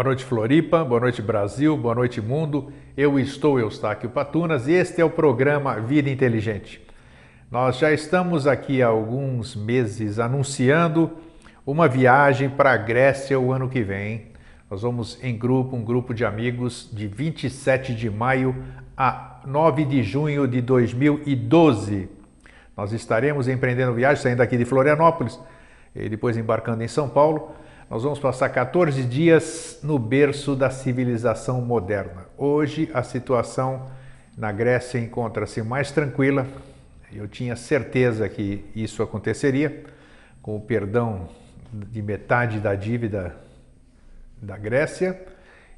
Boa noite, Floripa. Boa noite, Brasil. Boa noite, mundo. Eu estou Eustáquio Patunas e este é o programa Vida Inteligente. Nós já estamos aqui há alguns meses anunciando uma viagem para a Grécia o ano que vem. Nós vamos em grupo, um grupo de amigos, de 27 de maio a 9 de junho de 2012. Nós estaremos empreendendo viagem, saindo aqui de Florianópolis e depois embarcando em São Paulo nós vamos passar 14 dias no berço da civilização moderna. Hoje a situação na Grécia encontra-se mais tranquila. Eu tinha certeza que isso aconteceria, com o perdão de metade da dívida da Grécia.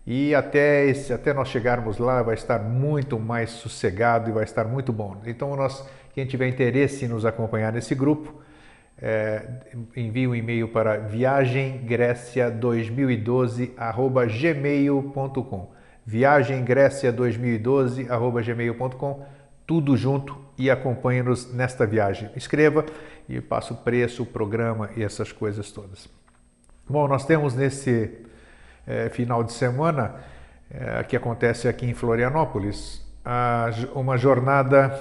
E até, esse, até nós chegarmos lá vai estar muito mais sossegado e vai estar muito bom. Então, nós, quem tiver interesse em nos acompanhar nesse grupo, é, envie um e-mail para viagemgrécia2012@gmail.com. viagemgrécia2012@gmail.com, tudo junto e acompanhe-nos nesta viagem. Escreva e passe o preço, o programa e essas coisas todas. Bom, nós temos nesse é, final de semana é, que acontece aqui em Florianópolis a, uma jornada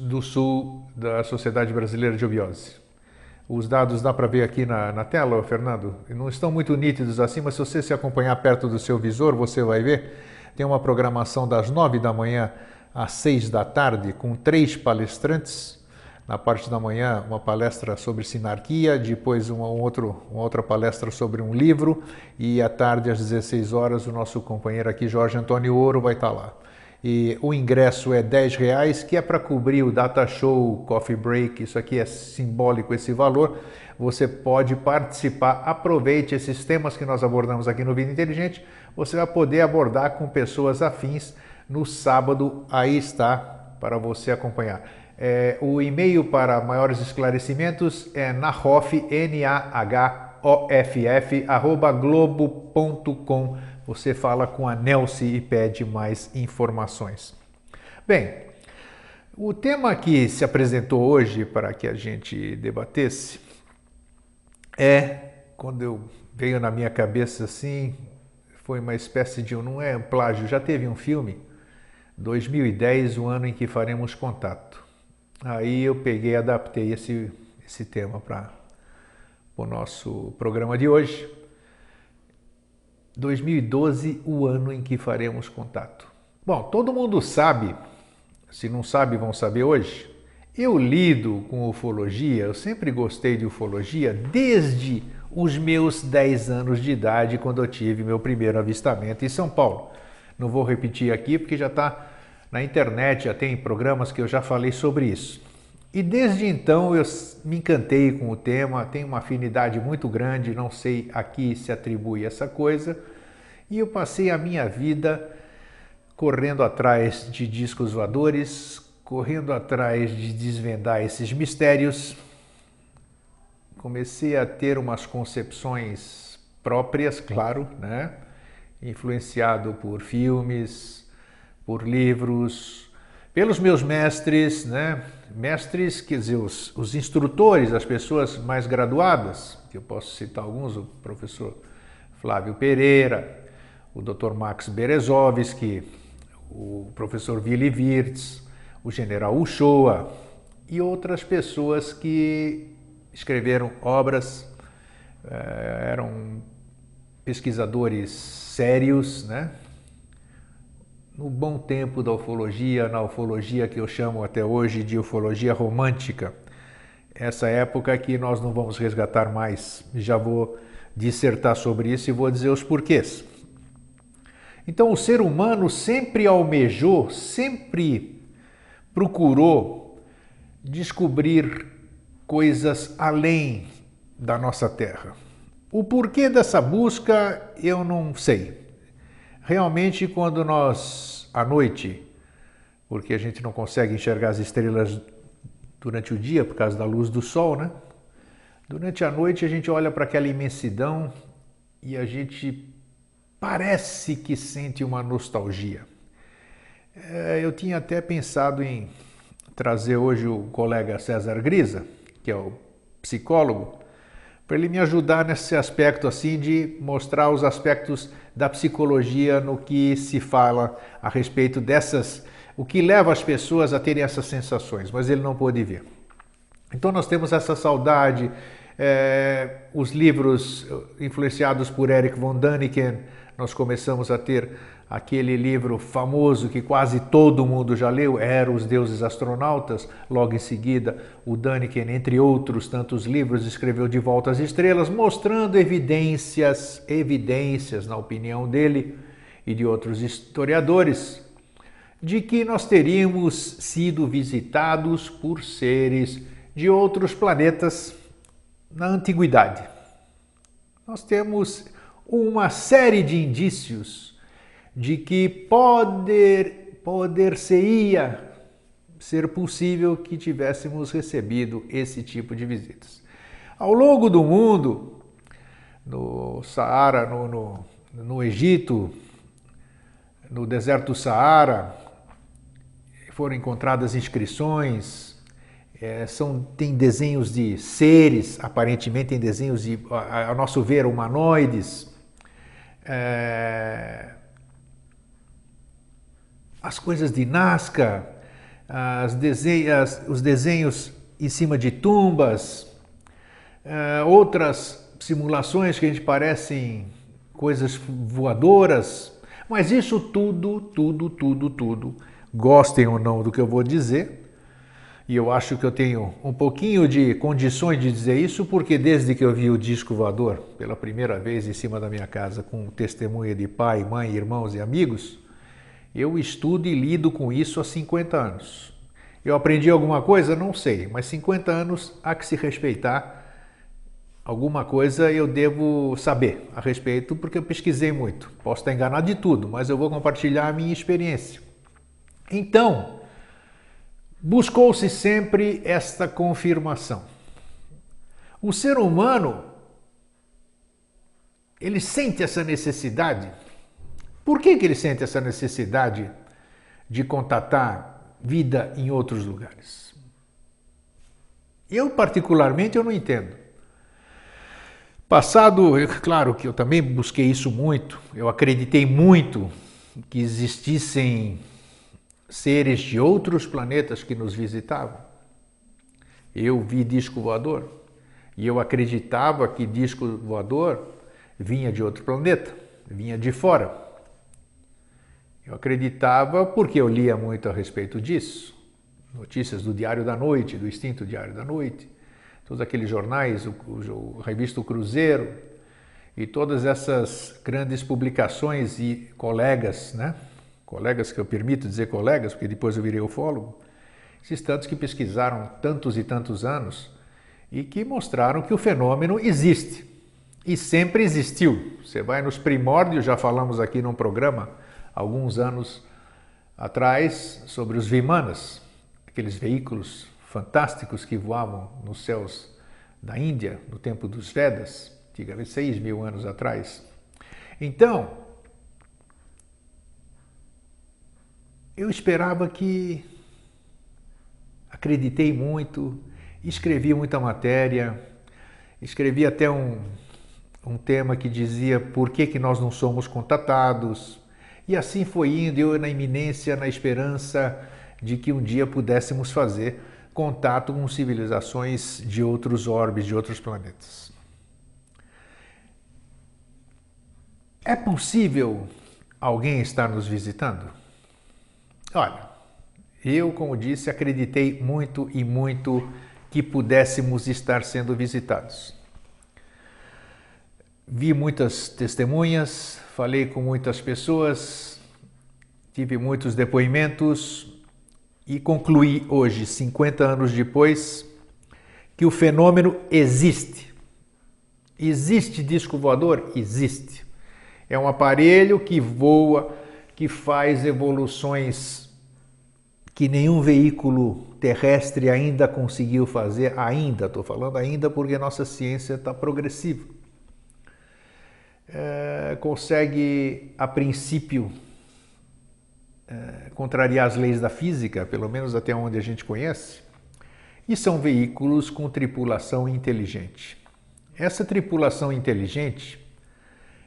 do sul da Sociedade Brasileira de Obiose. Os dados dá para ver aqui na, na tela, Fernando? Não estão muito nítidos assim, mas se você se acompanhar perto do seu visor, você vai ver. Tem uma programação das nove da manhã às seis da tarde, com três palestrantes. Na parte da manhã, uma palestra sobre sinarquia, depois uma, um outro, uma outra palestra sobre um livro, e à tarde, às 16 horas, o nosso companheiro aqui, Jorge Antônio Ouro, vai estar lá e o ingresso é 10 reais, que é para cobrir o data show, coffee break, isso aqui é simbólico esse valor. Você pode participar, aproveite esses temas que nós abordamos aqui no Vida Inteligente, você vai poder abordar com pessoas afins no sábado, aí está para você acompanhar. É, o e-mail para maiores esclarecimentos é nahoff, N-A-H-O-F-F, arroba globo.com você fala com a Nelce e pede mais informações. Bem, o tema que se apresentou hoje para que a gente debatesse é, quando eu veio na minha cabeça assim, foi uma espécie de, não é plágio, já teve um filme, 2010, o ano em que faremos contato. Aí eu peguei e adaptei esse, esse tema para o nosso programa de hoje. 2012, o ano em que faremos contato. Bom, todo mundo sabe, se não sabe, vão saber hoje. Eu lido com ufologia, eu sempre gostei de ufologia desde os meus 10 anos de idade, quando eu tive meu primeiro avistamento em São Paulo. Não vou repetir aqui porque já está na internet, já tem programas que eu já falei sobre isso. E desde então eu me encantei com o tema, tenho uma afinidade muito grande, não sei a que se atribui essa coisa, e eu passei a minha vida correndo atrás de discos voadores, correndo atrás de desvendar esses mistérios. Comecei a ter umas concepções próprias, claro, né? influenciado por filmes, por livros, pelos meus mestres, né? mestres, quer dizer, os, os instrutores, as pessoas mais graduadas, que eu posso citar alguns, o professor Flávio Pereira, o Dr. Max Berezovski, o professor Willy Wirtz, o general Uchoa e outras pessoas que escreveram obras, eh, eram pesquisadores sérios, né? No bom tempo da ufologia, na ufologia que eu chamo até hoje de ufologia romântica. Essa época que nós não vamos resgatar mais. Já vou dissertar sobre isso e vou dizer os porquês. Então, o ser humano sempre almejou, sempre procurou descobrir coisas além da nossa Terra. O porquê dessa busca eu não sei. Realmente, quando nós, à noite, porque a gente não consegue enxergar as estrelas durante o dia por causa da luz do sol, né? Durante a noite a gente olha para aquela imensidão e a gente parece que sente uma nostalgia. É, eu tinha até pensado em trazer hoje o colega César Grisa, que é o psicólogo, para ele me ajudar nesse aspecto assim de mostrar os aspectos da psicologia no que se fala a respeito dessas, o que leva as pessoas a terem essas sensações, mas ele não pôde ver. Então nós temos essa saudade, é, os livros influenciados por Eric von Däniken, nós começamos a ter aquele livro famoso que quase todo mundo já leu, Era os Deuses Astronautas. Logo em seguida, o Daniken, entre outros tantos livros, escreveu De Volta às Estrelas, mostrando evidências, evidências, na opinião dele e de outros historiadores, de que nós teríamos sido visitados por seres de outros planetas na antiguidade. Nós temos uma série de indícios de que poder, poder-se-ia ser possível que tivéssemos recebido esse tipo de visitas. Ao longo do mundo, no Saara, no, no, no Egito, no deserto do Saara, foram encontradas inscrições, é, são, tem desenhos de seres, aparentemente tem desenhos de, a, a nosso ver, humanoides. É, as coisas de Nazca, as desenhas, os desenhos em cima de tumbas, uh, outras simulações que a gente parecem coisas voadoras, mas isso tudo, tudo, tudo, tudo, gostem ou não do que eu vou dizer, e eu acho que eu tenho um pouquinho de condições de dizer isso, porque desde que eu vi o disco voador pela primeira vez em cima da minha casa, com testemunha de pai, mãe, irmãos e amigos, eu estudo e lido com isso há 50 anos. Eu aprendi alguma coisa? Não sei, mas 50 anos há que se respeitar. Alguma coisa eu devo saber a respeito, porque eu pesquisei muito. Posso estar enganado de tudo, mas eu vou compartilhar a minha experiência. Então, buscou-se sempre esta confirmação. O ser humano, ele sente essa necessidade por que, que ele sente essa necessidade de contatar vida em outros lugares? Eu, particularmente, eu não entendo. Passado, claro que eu também busquei isso muito, eu acreditei muito que existissem seres de outros planetas que nos visitavam. Eu vi disco voador e eu acreditava que disco voador vinha de outro planeta, vinha de fora. Eu acreditava porque eu lia muito a respeito disso. Notícias do Diário da Noite, do extinto Diário da Noite, todos aqueles jornais, o, o, a revista o Cruzeiro e todas essas grandes publicações e colegas, né? Colegas que eu permito dizer colegas, porque depois eu virei ufólogo, esses tantos que pesquisaram tantos e tantos anos e que mostraram que o fenômeno existe e sempre existiu. Você vai nos primórdios, já falamos aqui num programa alguns anos atrás sobre os Vimanas, aqueles veículos fantásticos que voavam nos céus da Índia no tempo dos Vedas, antigamente seis mil anos atrás. Então, eu esperava que acreditei muito, escrevi muita matéria, escrevi até um, um tema que dizia por que, que nós não somos contatados, e assim foi indo, eu na iminência, na esperança de que um dia pudéssemos fazer contato com civilizações de outros orbes, de outros planetas. É possível alguém estar nos visitando? Olha, eu, como disse, acreditei muito e muito que pudéssemos estar sendo visitados. Vi muitas testemunhas, falei com muitas pessoas, tive muitos depoimentos e concluí hoje, 50 anos depois, que o fenômeno existe. Existe disco voador? Existe. É um aparelho que voa, que faz evoluções que nenhum veículo terrestre ainda conseguiu fazer. Ainda, estou falando ainda porque nossa ciência está progressiva é, consegue, a princípio, é, contrariar as leis da física, pelo menos até onde a gente conhece, e são veículos com tripulação inteligente. essa tripulação inteligente,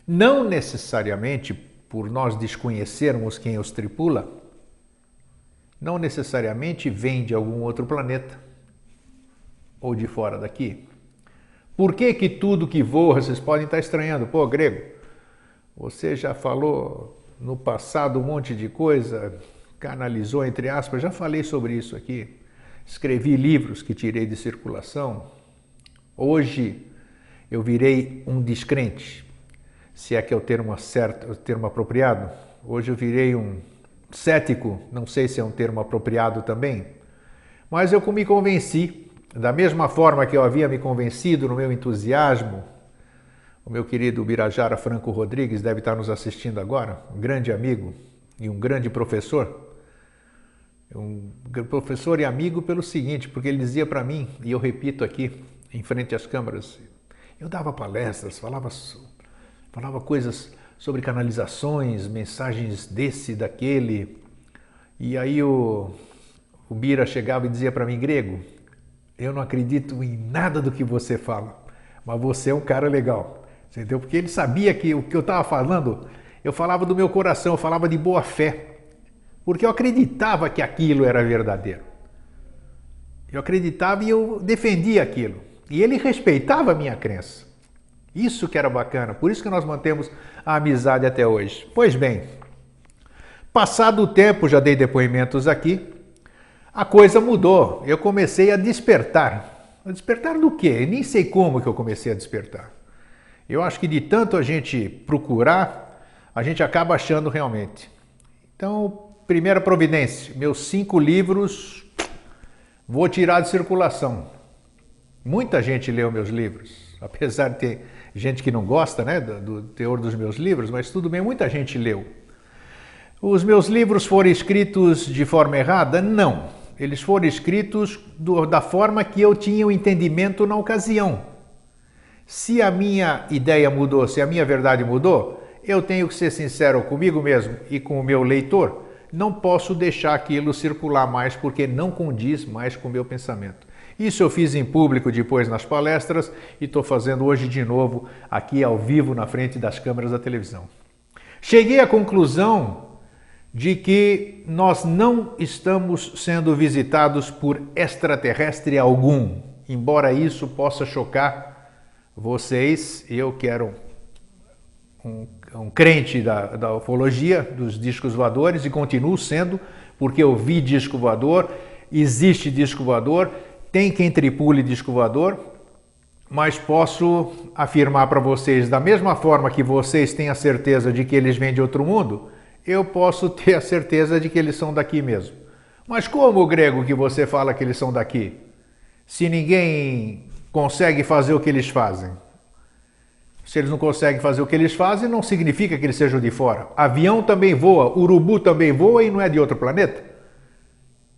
não necessariamente por nós desconhecermos quem os tripula, não necessariamente vem de algum outro planeta ou de fora daqui. Por que, que tudo que voa, vocês podem estar estranhando, pô, grego, você já falou no passado um monte de coisa, canalizou entre aspas, já falei sobre isso aqui. Escrevi livros que tirei de circulação. Hoje eu virei um descrente, se é que é o termo certo, o termo apropriado. Hoje eu virei um cético, não sei se é um termo apropriado também, mas eu me convenci, da mesma forma que eu havia me convencido no meu entusiasmo, o meu querido Birajara Franco Rodrigues deve estar nos assistindo agora, um grande amigo e um grande professor. Um professor e amigo pelo seguinte, porque ele dizia para mim, e eu repito aqui, em frente às câmeras, eu dava palestras, falava, falava coisas sobre canalizações, mensagens desse, daquele. E aí o, o Bira chegava e dizia para mim, grego, eu não acredito em nada do que você fala, mas você é um cara legal. Entendeu? Porque ele sabia que o que eu estava falando, eu falava do meu coração, eu falava de boa fé. Porque eu acreditava que aquilo era verdadeiro. Eu acreditava e eu defendia aquilo. E ele respeitava a minha crença. Isso que era bacana, por isso que nós mantemos a amizade até hoje. Pois bem, passado o tempo, já dei depoimentos aqui, a coisa mudou. Eu comecei a despertar. A despertar do quê? Eu nem sei como que eu comecei a despertar. Eu acho que de tanto a gente procurar, a gente acaba achando realmente. Então, primeira providência, meus cinco livros vou tirar de circulação. Muita gente leu meus livros, apesar de ter gente que não gosta né, do, do teor dos meus livros, mas tudo bem, muita gente leu. Os meus livros foram escritos de forma errada? Não. Eles foram escritos do, da forma que eu tinha o entendimento na ocasião. Se a minha ideia mudou, se a minha verdade mudou, eu tenho que ser sincero comigo mesmo e com o meu leitor. Não posso deixar aquilo circular mais porque não condiz mais com o meu pensamento. Isso eu fiz em público depois nas palestras e estou fazendo hoje de novo aqui ao vivo na frente das câmeras da televisão. Cheguei à conclusão de que nós não estamos sendo visitados por extraterrestre algum, embora isso possa chocar vocês. Eu quero um, um crente da, da ufologia, dos discos voadores, e continuo sendo, porque eu vi disco voador, existe disco voador tem quem tripule disco voador, mas posso afirmar para vocês, da mesma forma que vocês têm a certeza de que eles vêm de outro mundo, eu posso ter a certeza de que eles são daqui mesmo. Mas como, grego, que você fala que eles são daqui? Se ninguém consegue fazer o que eles fazem. Se eles não conseguem fazer o que eles fazem, não significa que eles sejam de fora. Avião também voa, urubu também voa e não é de outro planeta.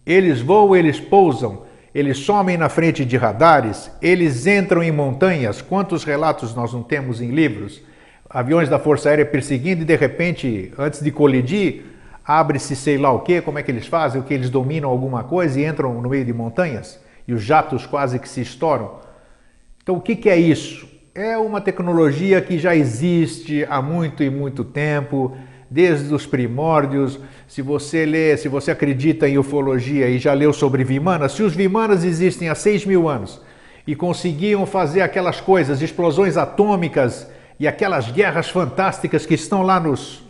Eles voam, eles pousam, eles somem na frente de radares, eles entram em montanhas. Quantos relatos nós não temos em livros? Aviões da Força Aérea perseguindo e de repente, antes de colidir, abre-se sei lá o que, como é que eles fazem, o que eles dominam alguma coisa e entram no meio de montanhas e os jatos quase que se estouram. Então, o que, que é isso? É uma tecnologia que já existe há muito e muito tempo, desde os primórdios. Se você lê, se você acredita em ufologia e já leu sobre Vimanas, se os Vimanas existem há 6 mil anos e conseguiam fazer aquelas coisas, explosões atômicas e aquelas guerras fantásticas que estão lá nos,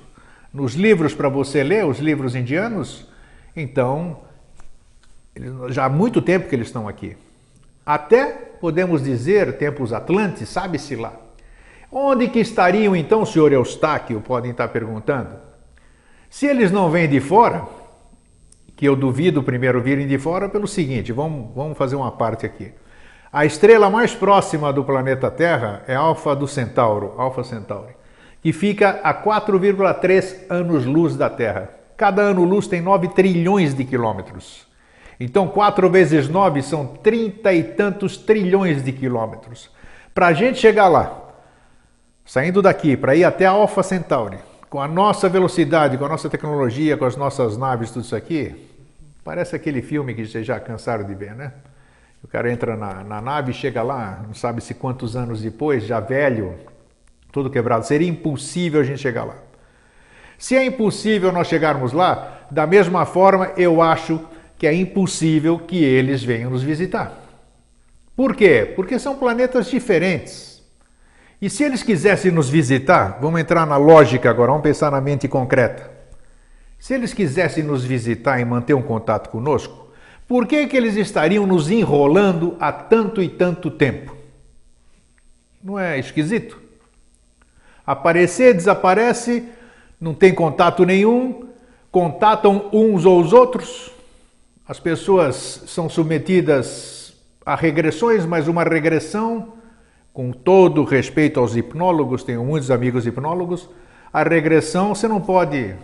nos livros para você ler, os livros indianos, então já há muito tempo que eles estão aqui. Até podemos dizer tempos atlantes, sabe-se lá. Onde que estariam então, senhor Eustáquio? Podem estar perguntando. Se eles não vêm de fora, que eu duvido primeiro virem de fora, pelo seguinte, vamos, vamos fazer uma parte aqui. A estrela mais próxima do planeta Terra é Alfa do Centauro, Alfa Centauri, que fica a 4,3 anos-luz da Terra. Cada ano-luz tem 9 trilhões de quilômetros. Então, 4 vezes 9 são 30 e tantos trilhões de quilômetros. Para a gente chegar lá, Saindo daqui para ir até a Alpha Centauri, com a nossa velocidade, com a nossa tecnologia, com as nossas naves, tudo isso aqui, parece aquele filme que vocês já cansaram de ver, né? O cara entra na, na nave, chega lá, não sabe se quantos anos depois, já velho, todo quebrado. Seria impossível a gente chegar lá. Se é impossível nós chegarmos lá, da mesma forma eu acho que é impossível que eles venham nos visitar. Por quê? Porque são planetas diferentes. E se eles quisessem nos visitar, vamos entrar na lógica agora, vamos pensar na mente concreta. Se eles quisessem nos visitar e manter um contato conosco, por que, que eles estariam nos enrolando há tanto e tanto tempo? Não é esquisito? Aparecer, desaparece, não tem contato nenhum, contatam uns ou os outros, as pessoas são submetidas a regressões, mas uma regressão, com todo respeito aos hipnólogos, tenho muitos amigos hipnólogos, a regressão você não pode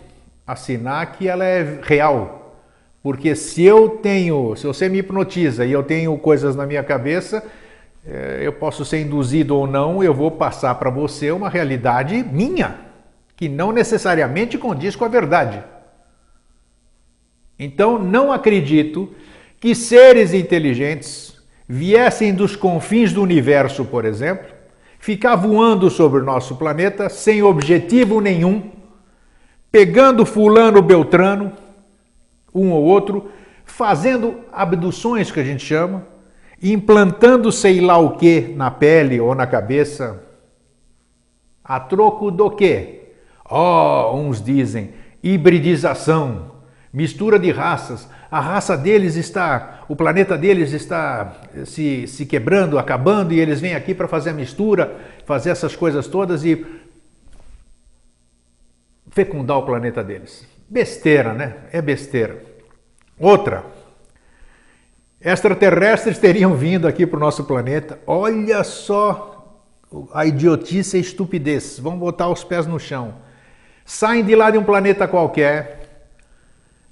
assinar que ela é real. Porque se eu tenho, se você me hipnotiza e eu tenho coisas na minha cabeça, eh, eu posso ser induzido ou não, eu vou passar para você uma realidade minha, que não necessariamente condiz com a verdade. Então, não acredito que seres inteligentes viessem dos confins do universo, por exemplo, ficar voando sobre o nosso planeta sem objetivo nenhum pegando fulano beltrano, um ou outro, fazendo abduções que a gente chama, implantando sei lá o que na pele ou na cabeça, a troco do quê? Oh, uns dizem hibridização, mistura de raças. A raça deles está, o planeta deles está se, se quebrando, acabando, e eles vêm aqui para fazer a mistura, fazer essas coisas todas e fecundar o planeta deles. Besteira, né? É besteira. Outra, extraterrestres teriam vindo aqui para o nosso planeta. Olha só a idiotice e a estupidez. Vamos botar os pés no chão. Saem de lá de um planeta qualquer.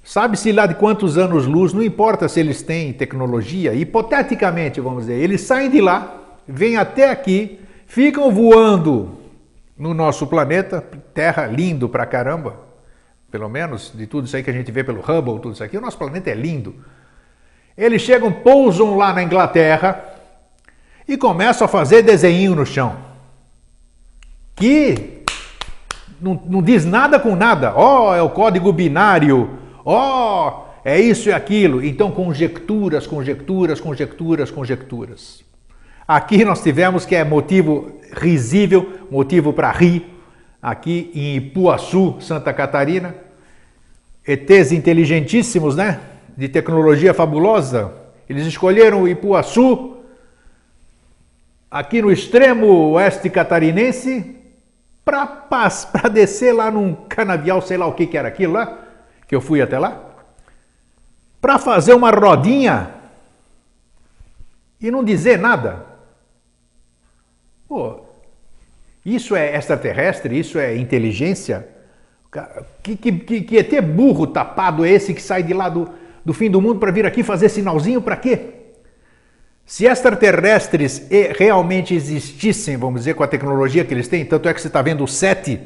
Sabe-se lá de quantos anos-luz, não importa se eles têm tecnologia, hipoteticamente, vamos dizer, eles saem de lá, vêm até aqui, ficam voando no nosso planeta, Terra lindo pra caramba, pelo menos de tudo isso aí que a gente vê pelo Hubble, tudo isso aqui, o nosso planeta é lindo. Eles chegam, pousam lá na Inglaterra e começam a fazer desenho no chão. Que não, não diz nada com nada. Ó, oh, é o código binário. Ó, oh, é isso e aquilo. Então, conjecturas, conjecturas, conjecturas, conjecturas. Aqui nós tivemos que é motivo risível, motivo para rir, aqui em Ipuaçu, Santa Catarina. ETs inteligentíssimos, né? De tecnologia fabulosa. Eles escolheram Ipuaçu, aqui no extremo oeste catarinense, para descer lá num canavial, sei lá o que, que era aquilo lá, que eu fui até lá, para fazer uma rodinha e não dizer nada. Pô, isso é extraterrestre? Isso é inteligência? Que, que, que, ET burro tapado é esse que sai de lá do, do fim do mundo para vir aqui fazer sinalzinho para quê? Se extraterrestres realmente existissem, vamos dizer, com a tecnologia que eles têm, tanto é que você está vendo o SETI,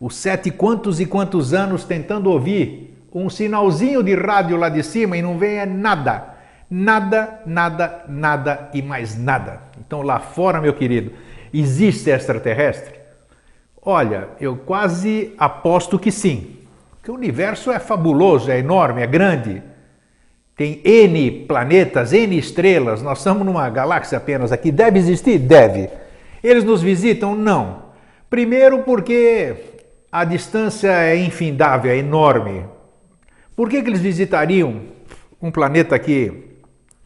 o SETI quantos e quantos anos tentando ouvir um sinalzinho de rádio lá de cima e não vem é nada. Nada, nada, nada e mais nada. Então lá fora, meu querido, Existe extraterrestre? Olha, eu quase aposto que sim. Porque o universo é fabuloso, é enorme, é grande. Tem N planetas, N estrelas. Nós estamos numa galáxia apenas aqui. Deve existir? Deve. Eles nos visitam? Não. Primeiro, porque a distância é infindável, é enorme. Por que, que eles visitariam um planeta aqui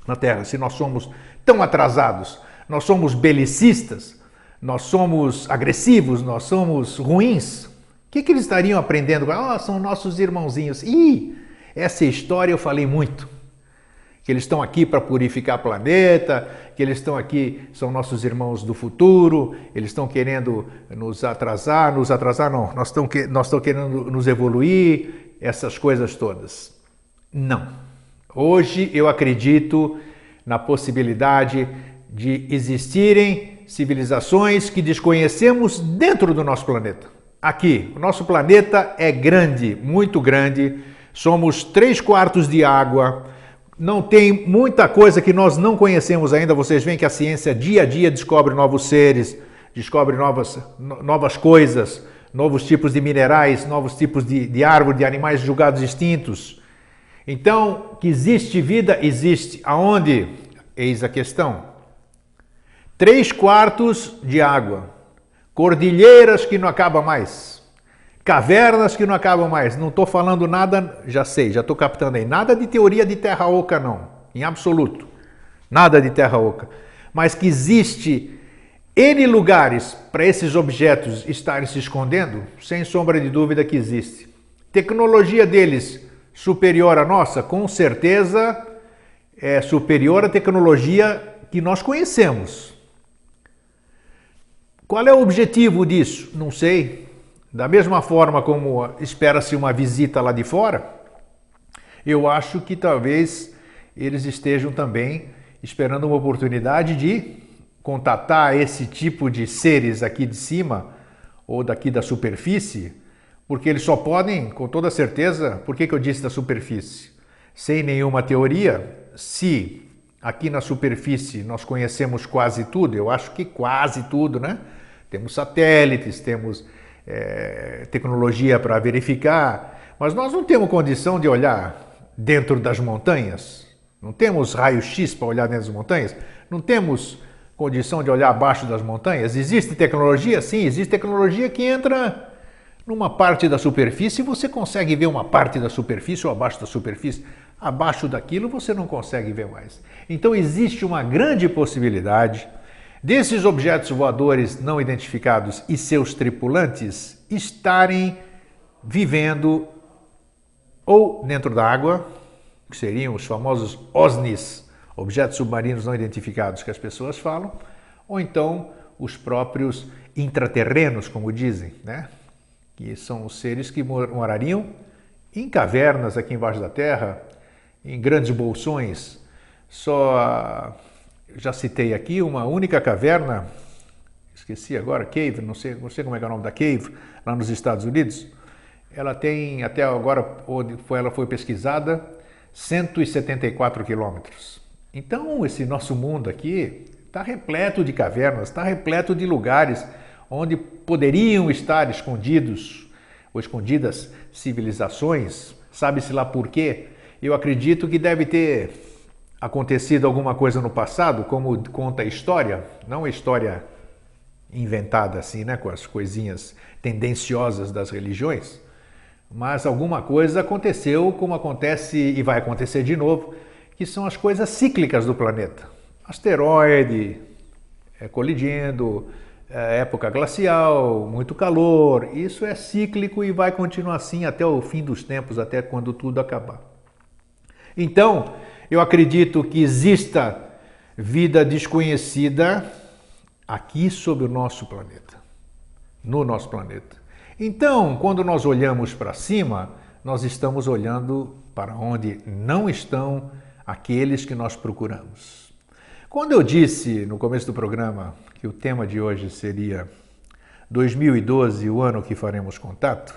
na Terra se nós somos tão atrasados? Nós somos belicistas? Nós somos agressivos, nós somos ruins, o que, que eles estariam aprendendo? Ah, são nossos irmãozinhos. Ih, essa história eu falei muito. Que eles estão aqui para purificar o planeta, que eles estão aqui, são nossos irmãos do futuro, eles estão querendo nos atrasar, nos atrasar não, nós estamos, nós querendo nos evoluir, essas coisas todas. Não. Hoje eu acredito na possibilidade de existirem civilizações que desconhecemos dentro do nosso planeta. Aqui, o nosso planeta é grande, muito grande. Somos três quartos de água, não tem muita coisa que nós não conhecemos ainda. Vocês veem que a ciência dia a dia descobre novos seres, descobre novas, novas coisas, novos tipos de minerais, novos tipos de, de árvore, de animais julgados extintos. Então, que existe vida, existe. Aonde? Eis a questão. Três quartos de água, cordilheiras que não acabam mais, cavernas que não acabam mais. Não estou falando nada, já sei, já estou captando aí, nada de teoria de terra oca, não, em absoluto. Nada de terra oca. Mas que existe N lugares para esses objetos estarem se escondendo, sem sombra de dúvida que existe. Tecnologia deles superior à nossa? Com certeza é superior à tecnologia que nós conhecemos. Qual é o objetivo disso? Não sei. Da mesma forma como espera-se uma visita lá de fora, eu acho que talvez eles estejam também esperando uma oportunidade de contatar esse tipo de seres aqui de cima ou daqui da superfície, porque eles só podem, com toda certeza, por que, que eu disse da superfície? Sem nenhuma teoria, se aqui na superfície nós conhecemos quase tudo, eu acho que quase tudo, né? Temos satélites, temos é, tecnologia para verificar, mas nós não temos condição de olhar dentro das montanhas, não temos raio-x para olhar dentro das montanhas, não temos condição de olhar abaixo das montanhas? Existe tecnologia? Sim, existe tecnologia que entra numa parte da superfície e você consegue ver uma parte da superfície ou abaixo da superfície. Abaixo daquilo você não consegue ver mais. Então existe uma grande possibilidade desses objetos voadores não identificados e seus tripulantes estarem vivendo ou dentro da água, que seriam os famosos OSNIs, objetos submarinos não identificados que as pessoas falam, ou então os próprios intraterrenos, como dizem, né? que são os seres que morariam em cavernas aqui embaixo da Terra, em grandes bolsões. Só já citei aqui uma única caverna, esqueci agora, Cave, não sei, não sei como é, é o nome da Cave, lá nos Estados Unidos. Ela tem, até agora, onde ela foi pesquisada, 174 quilômetros. Então, esse nosso mundo aqui está repleto de cavernas, está repleto de lugares onde poderiam estar escondidos ou escondidas civilizações, sabe-se lá por quê. Eu acredito que deve ter acontecido alguma coisa no passado, como conta a história, não a história inventada assim, né, com as coisinhas tendenciosas das religiões, mas alguma coisa aconteceu, como acontece e vai acontecer de novo que são as coisas cíclicas do planeta. Asteroide é, colidindo, é, época glacial, muito calor, isso é cíclico e vai continuar assim até o fim dos tempos, até quando tudo acabar. Então, eu acredito que exista vida desconhecida aqui sobre o nosso planeta, no nosso planeta. Então, quando nós olhamos para cima, nós estamos olhando para onde não estão aqueles que nós procuramos. Quando eu disse no começo do programa que o tema de hoje seria 2012, o ano que faremos contato,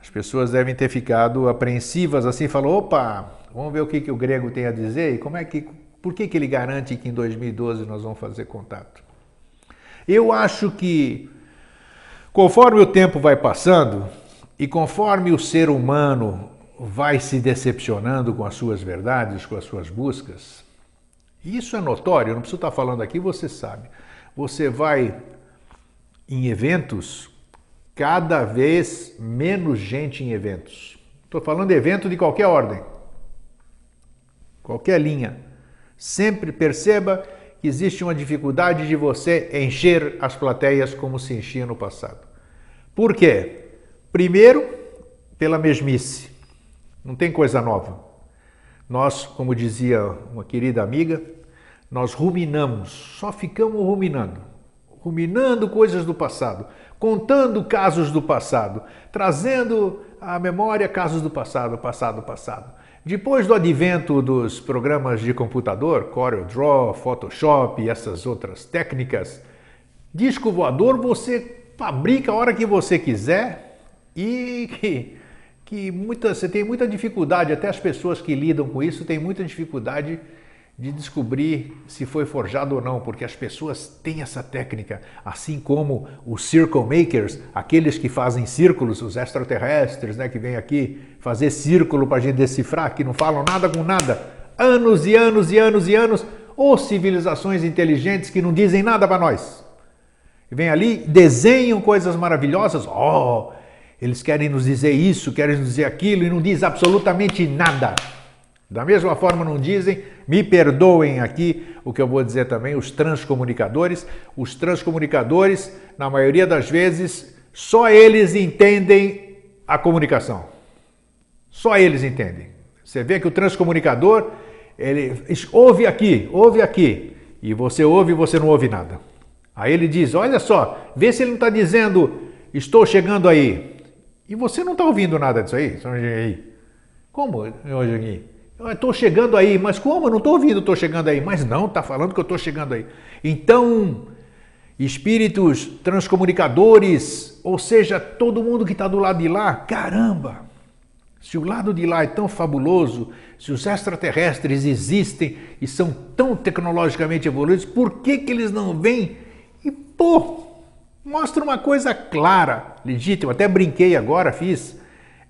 as pessoas devem ter ficado apreensivas assim, falou: opa, vamos ver o que, que o grego tem a dizer e como é que, por que, que ele garante que em 2012 nós vamos fazer contato? Eu acho que conforme o tempo vai passando e conforme o ser humano vai se decepcionando com as suas verdades, com as suas buscas. Isso é notório, não preciso estar falando aqui, você sabe. Você vai em eventos, cada vez menos gente em eventos. Estou falando de evento de qualquer ordem, qualquer linha. Sempre perceba que existe uma dificuldade de você encher as plateias como se enchia no passado. Por quê? Primeiro, pela mesmice. Não tem coisa nova. Nós, como dizia uma querida amiga, nós ruminamos, só ficamos ruminando. Ruminando coisas do passado, contando casos do passado, trazendo à memória casos do passado, passado, passado. Depois do advento dos programas de computador, CorelDRAW, Photoshop e essas outras técnicas, disco voador você fabrica a hora que você quiser e que muita, você tem muita dificuldade, até as pessoas que lidam com isso têm muita dificuldade de descobrir se foi forjado ou não, porque as pessoas têm essa técnica, assim como os circle makers, aqueles que fazem círculos, os extraterrestres, né, que vêm aqui fazer círculo para a gente decifrar, que não falam nada com nada, anos e anos e anos e anos, ou civilizações inteligentes que não dizem nada para nós. Vêm ali, desenham coisas maravilhosas, oh, eles querem nos dizer isso, querem nos dizer aquilo e não diz absolutamente nada. Da mesma forma, não dizem, me perdoem aqui o que eu vou dizer também, os transcomunicadores. Os transcomunicadores, na maioria das vezes, só eles entendem a comunicação. Só eles entendem. Você vê que o transcomunicador, ele ouve aqui, ouve aqui, e você ouve e você não ouve nada. Aí ele diz: Olha só, vê se ele não está dizendo, estou chegando aí. E você não está ouvindo nada disso aí, Como, hoje aqui? Estou chegando aí, mas como? Eu não estou ouvindo, estou chegando aí. Mas não, está falando que eu estou chegando aí. Então, espíritos transcomunicadores, ou seja, todo mundo que está do lado de lá, caramba! Se o lado de lá é tão fabuloso, se os extraterrestres existem e são tão tecnologicamente evoluídos, por que, que eles não vêm e, pô, mostra uma coisa clara, legítima? Até brinquei agora, fiz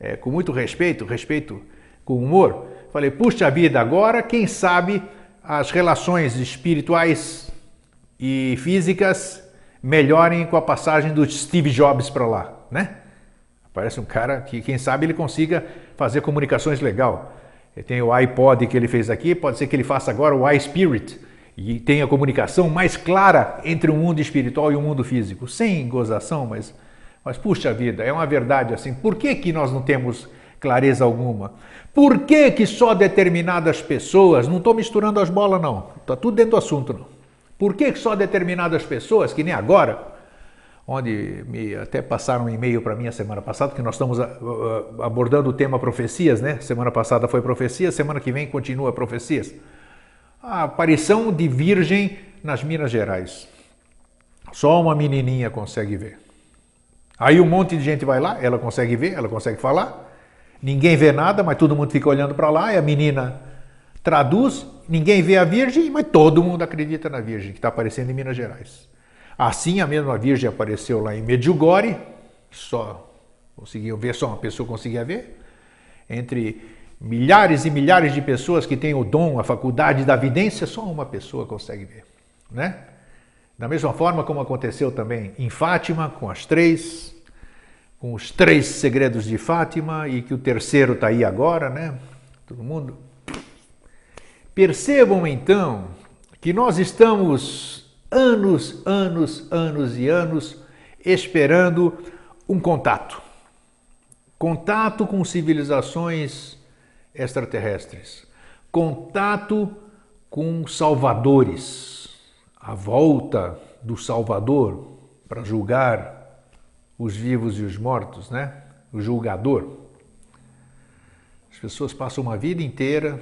é, com muito respeito, respeito com humor Falei, puxa vida, agora quem sabe as relações espirituais e físicas melhorem com a passagem do Steve Jobs para lá, né? Parece um cara que, quem sabe, ele consiga fazer comunicações legal. Tem o iPod que ele fez aqui, pode ser que ele faça agora o iSpirit e tenha comunicação mais clara entre o mundo espiritual e o mundo físico, sem gozação, mas, mas puxa vida, é uma verdade assim. Por que, que nós não temos clareza alguma. Por que, que só determinadas pessoas, não estou misturando as bolas não, está tudo dentro do assunto não. Por que só determinadas pessoas, que nem agora, onde me até passaram um e-mail para mim a semana passada, que nós estamos ah, ah, abordando o tema profecias, né? Semana passada foi profecias, semana que vem continua profecias. A aparição de virgem nas Minas Gerais. Só uma menininha consegue ver. Aí um monte de gente vai lá, ela consegue ver, ela consegue falar, Ninguém vê nada, mas todo mundo fica olhando para lá e a menina traduz. Ninguém vê a Virgem, mas todo mundo acredita na Virgem que está aparecendo em Minas Gerais. Assim, a mesma Virgem apareceu lá em Medjugorje, só conseguiam ver, só uma pessoa conseguia ver, entre milhares e milhares de pessoas que têm o dom, a faculdade da vidência, só uma pessoa consegue ver, né? Da mesma forma como aconteceu também em Fátima, com as três, com os três segredos de Fátima e que o terceiro está aí agora, né? Todo mundo. Percebam então que nós estamos anos, anos, anos e anos esperando um contato. Contato com civilizações extraterrestres. Contato com salvadores. A volta do Salvador para julgar os vivos e os mortos, né? O julgador. As pessoas passam uma vida inteira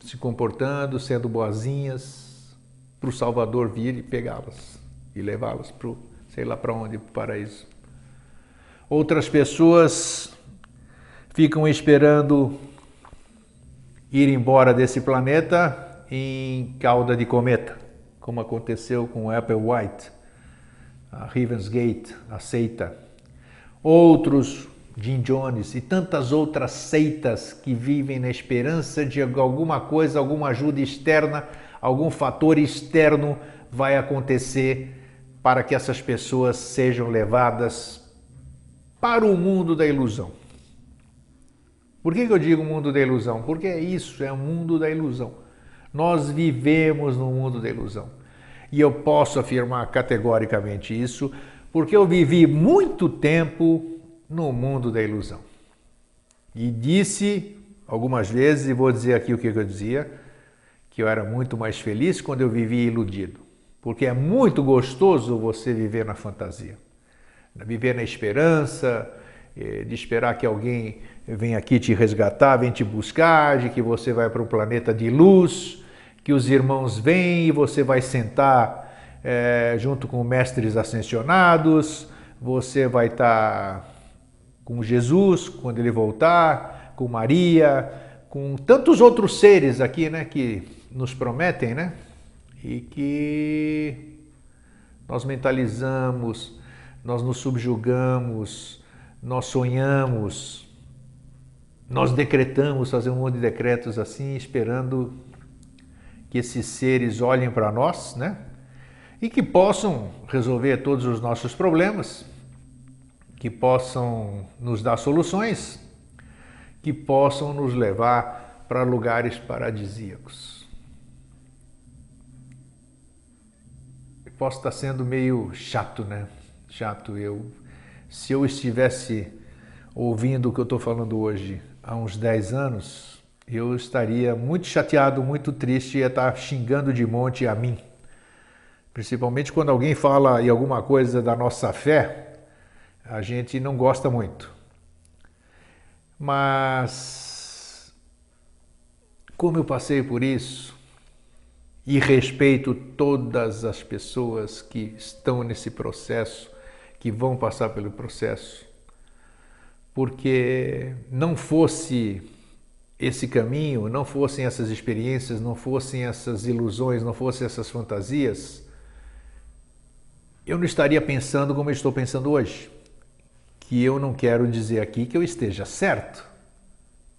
se comportando, sendo boazinhas, para o Salvador vir e pegá-las e levá-las para sei lá para onde, para o paraíso. Outras pessoas ficam esperando ir embora desse planeta em cauda de cometa, como aconteceu com Apple White a Ravens Gate, a seita, outros, Jim Jones e tantas outras seitas que vivem na esperança de alguma coisa, alguma ajuda externa, algum fator externo vai acontecer para que essas pessoas sejam levadas para o mundo da ilusão. Por que eu digo mundo da ilusão? Porque é isso, é o mundo da ilusão. Nós vivemos no mundo da ilusão. E eu posso afirmar categoricamente isso, porque eu vivi muito tempo no mundo da ilusão. E disse algumas vezes, e vou dizer aqui o que eu dizia, que eu era muito mais feliz quando eu vivia iludido. Porque é muito gostoso você viver na fantasia, viver na esperança, eh, de esperar que alguém venha aqui te resgatar, venha te buscar, de que você vai para um planeta de luz, que os irmãos vêm e você vai sentar é, junto com mestres ascensionados, você vai estar tá com Jesus quando ele voltar, com Maria, com tantos outros seres aqui, né, que nos prometem, né? E que nós mentalizamos, nós nos subjugamos, nós sonhamos, nós decretamos, fazemos um monte de decretos assim, esperando que esses seres olhem para nós, né? E que possam resolver todos os nossos problemas, que possam nos dar soluções, que possam nos levar para lugares paradisíacos. Posso estar sendo meio chato, né? Chato eu. Se eu estivesse ouvindo o que eu estou falando hoje há uns 10 anos, eu estaria muito chateado, muito triste e estar xingando de monte a mim. Principalmente quando alguém fala em alguma coisa da nossa fé, a gente não gosta muito. Mas, como eu passei por isso, e respeito todas as pessoas que estão nesse processo, que vão passar pelo processo, porque não fosse esse caminho, não fossem essas experiências, não fossem essas ilusões, não fossem essas fantasias, eu não estaria pensando como eu estou pensando hoje. Que eu não quero dizer aqui que eu esteja certo.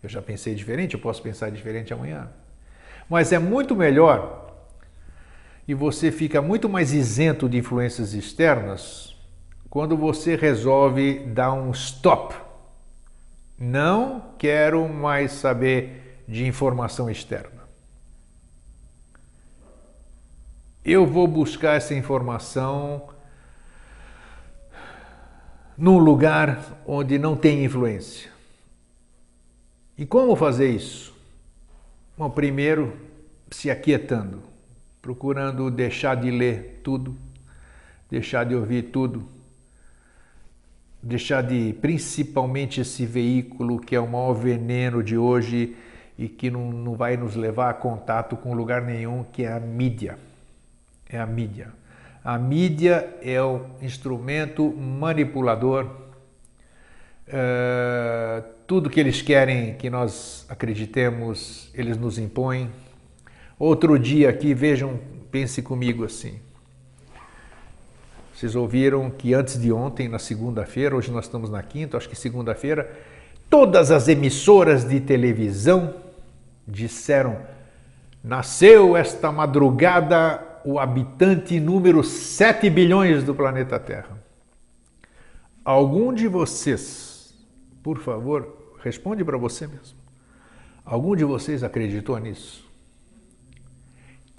Eu já pensei diferente, eu posso pensar diferente amanhã. Mas é muito melhor e você fica muito mais isento de influências externas quando você resolve dar um stop não quero mais saber de informação externa. Eu vou buscar essa informação num lugar onde não tem influência. E como fazer isso? Bom, primeiro, se aquietando, procurando deixar de ler tudo, deixar de ouvir tudo deixar de principalmente esse veículo que é o maior veneno de hoje e que não, não vai nos levar a contato com lugar nenhum, que é a mídia. É a mídia. A mídia é o instrumento manipulador. Uh, tudo que eles querem que nós acreditemos, eles nos impõem. Outro dia aqui, vejam, pense comigo assim. Vocês ouviram que antes de ontem, na segunda-feira, hoje nós estamos na quinta, acho que segunda-feira, todas as emissoras de televisão disseram: nasceu esta madrugada o habitante número 7 bilhões do planeta Terra. Algum de vocês, por favor, responde para você mesmo. Algum de vocês acreditou nisso?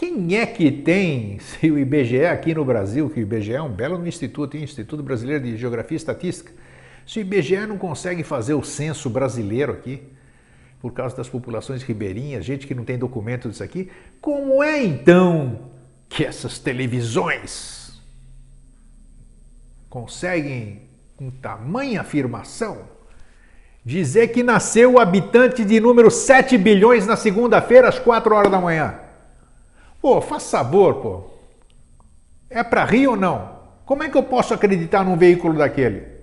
Quem é que tem, se o IBGE aqui no Brasil, que o IBGE é um belo instituto, Instituto Brasileiro de Geografia e Estatística, se o IBGE não consegue fazer o censo brasileiro aqui, por causa das populações ribeirinhas, gente que não tem documento disso aqui, como é então que essas televisões conseguem, com tamanha afirmação, dizer que nasceu o habitante de número 7 bilhões na segunda-feira às 4 horas da manhã? Pô, faz sabor, pô. É para rir ou não? Como é que eu posso acreditar num veículo daquele?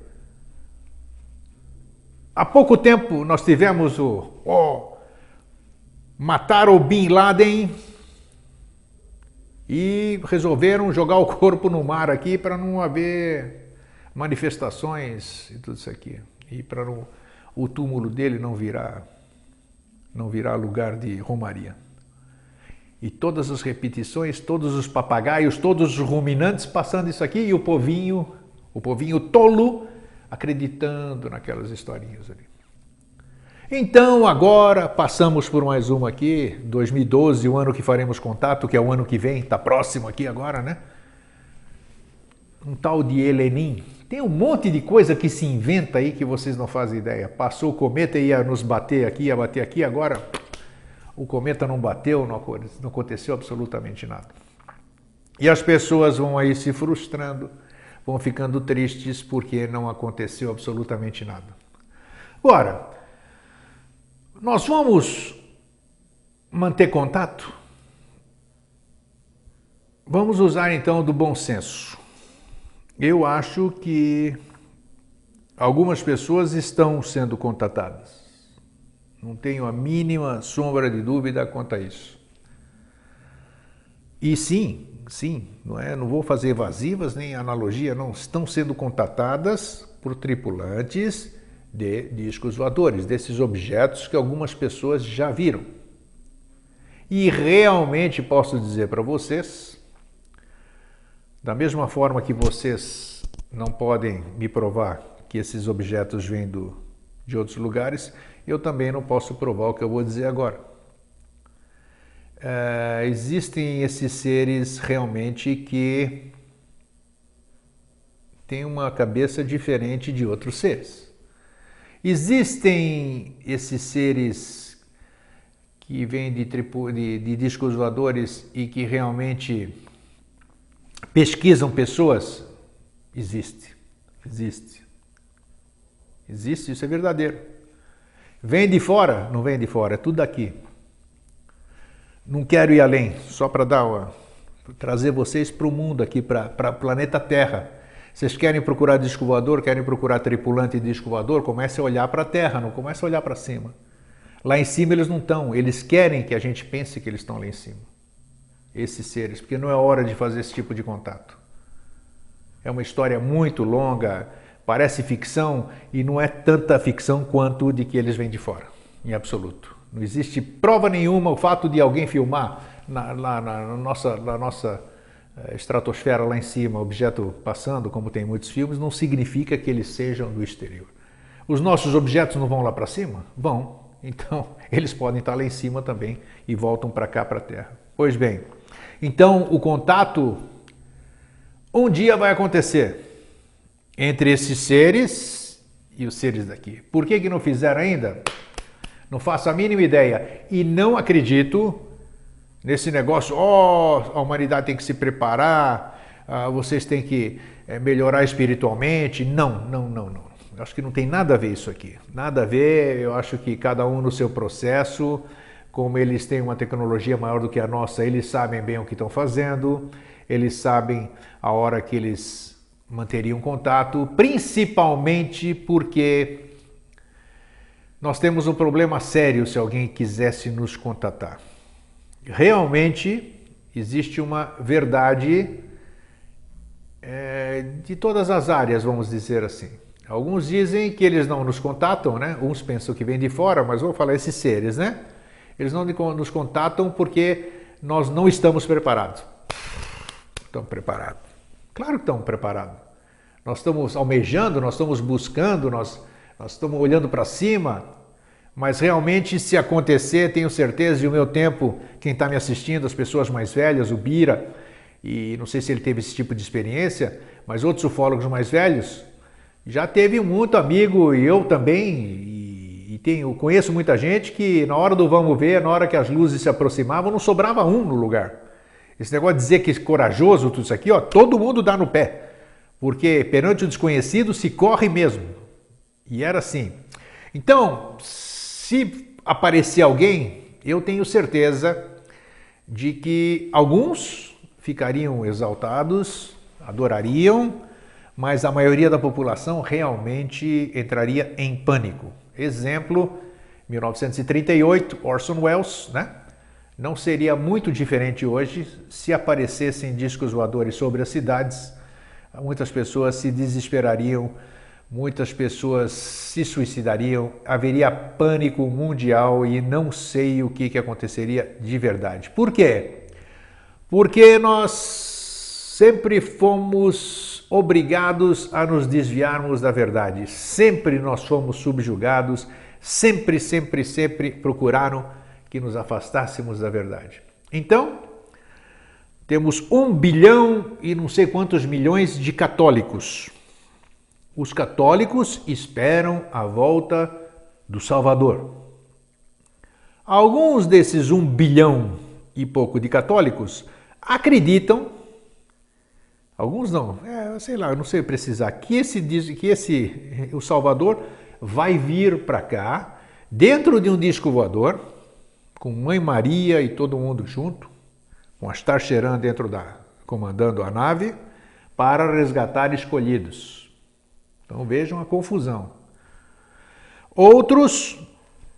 Há pouco tempo nós tivemos o. Oh, mataram o Bin Laden e resolveram jogar o corpo no mar aqui para não haver manifestações e tudo isso aqui. E para o túmulo dele não virar, não virar lugar de romaria. E todas as repetições, todos os papagaios, todos os ruminantes passando isso aqui e o povinho, o povinho tolo, acreditando naquelas historinhas ali. Então, agora passamos por mais uma aqui, 2012, o ano que faremos contato, que é o ano que vem, está próximo aqui agora, né? Um tal de Helenin. Tem um monte de coisa que se inventa aí que vocês não fazem ideia. Passou o cometa e ia nos bater aqui, ia bater aqui, agora o cometa não bateu, não aconteceu absolutamente nada. E as pessoas vão aí se frustrando, vão ficando tristes porque não aconteceu absolutamente nada. Agora, nós vamos manter contato? Vamos usar então do bom senso. Eu acho que algumas pessoas estão sendo contatadas. Não tenho a mínima sombra de dúvida quanto a isso. E sim, sim, não é? Não vou fazer evasivas nem analogia, não estão sendo contatadas por tripulantes de discos voadores, desses objetos que algumas pessoas já viram. E realmente posso dizer para vocês, da mesma forma que vocês não podem me provar que esses objetos vêm do, de outros lugares, eu também não posso provar o que eu vou dizer agora. É, existem esses seres realmente que têm uma cabeça diferente de outros seres. Existem esses seres que vêm de, de, de discos voadores e que realmente pesquisam pessoas? Existe, existe. Existe, isso é verdadeiro. Vem de fora? Não vem de fora, é tudo daqui. Não quero ir além, só para dar uma, trazer vocês para o mundo aqui, para o planeta Terra. Vocês querem procurar disco voador, querem procurar tripulante de disco voador, comece a olhar para a Terra, não comece a olhar para cima. Lá em cima eles não estão, eles querem que a gente pense que eles estão lá em cima. Esses seres, porque não é hora de fazer esse tipo de contato. É uma história muito longa, parece ficção e não é tanta ficção quanto de que eles vêm de fora, em absoluto. Não existe prova nenhuma o fato de alguém filmar na, na, na nossa, na nossa eh, estratosfera lá em cima, objeto passando, como tem muitos filmes, não significa que eles sejam do exterior. Os nossos objetos não vão lá para cima? Vão. Então, eles podem estar lá em cima também e voltam para cá, para a Terra. Pois bem, então o contato um dia vai acontecer entre esses seres e os seres daqui. Por que, que não fizeram ainda? Não faço a mínima ideia. E não acredito nesse negócio, oh, a humanidade tem que se preparar, uh, vocês têm que é, melhorar espiritualmente. Não, não, não, não. Eu acho que não tem nada a ver isso aqui. Nada a ver, eu acho que cada um no seu processo, como eles têm uma tecnologia maior do que a nossa, eles sabem bem o que estão fazendo, eles sabem a hora que eles manteriam contato, principalmente porque nós temos um problema sério se alguém quisesse nos contatar. Realmente existe uma verdade é, de todas as áreas, vamos dizer assim. Alguns dizem que eles não nos contatam, né? Uns pensam que vêm de fora, mas vou falar esses seres, né? Eles não nos contatam porque nós não estamos preparados. Estamos preparados. Claro que estamos preparados. Nós estamos almejando, nós estamos buscando, nós, nós estamos olhando para cima, mas realmente, se acontecer, tenho certeza, e o meu tempo, quem está me assistindo, as pessoas mais velhas, o Bira, e não sei se ele teve esse tipo de experiência, mas outros ufólogos mais velhos, já teve muito amigo, e eu também, e, e tenho, conheço muita gente que na hora do vamos ver, na hora que as luzes se aproximavam, não sobrava um no lugar. Esse negócio de dizer que é corajoso, tudo isso aqui, ó, todo mundo dá no pé. Porque perante o desconhecido se corre mesmo. E era assim. Então, se aparecer alguém, eu tenho certeza de que alguns ficariam exaltados, adorariam, mas a maioria da população realmente entraria em pânico. Exemplo, 1938, Orson Welles, né? Não seria muito diferente hoje se aparecessem discos voadores sobre as cidades. Muitas pessoas se desesperariam, muitas pessoas se suicidariam, haveria pânico mundial e não sei o que, que aconteceria de verdade. Por quê? Porque nós sempre fomos obrigados a nos desviarmos da verdade, sempre nós fomos subjugados, sempre, sempre, sempre procuraram que nos afastássemos da verdade. Então, temos um bilhão e não sei quantos milhões de católicos. Os católicos esperam a volta do Salvador. Alguns desses um bilhão e pouco de católicos acreditam, alguns não, é, sei lá, eu não sei precisar, que esse, que esse o Salvador vai vir para cá dentro de um disco voador com Mãe Maria e todo mundo junto, com Astar Sheran dentro da comandando a nave, para resgatar escolhidos. Então vejam a confusão. Outros,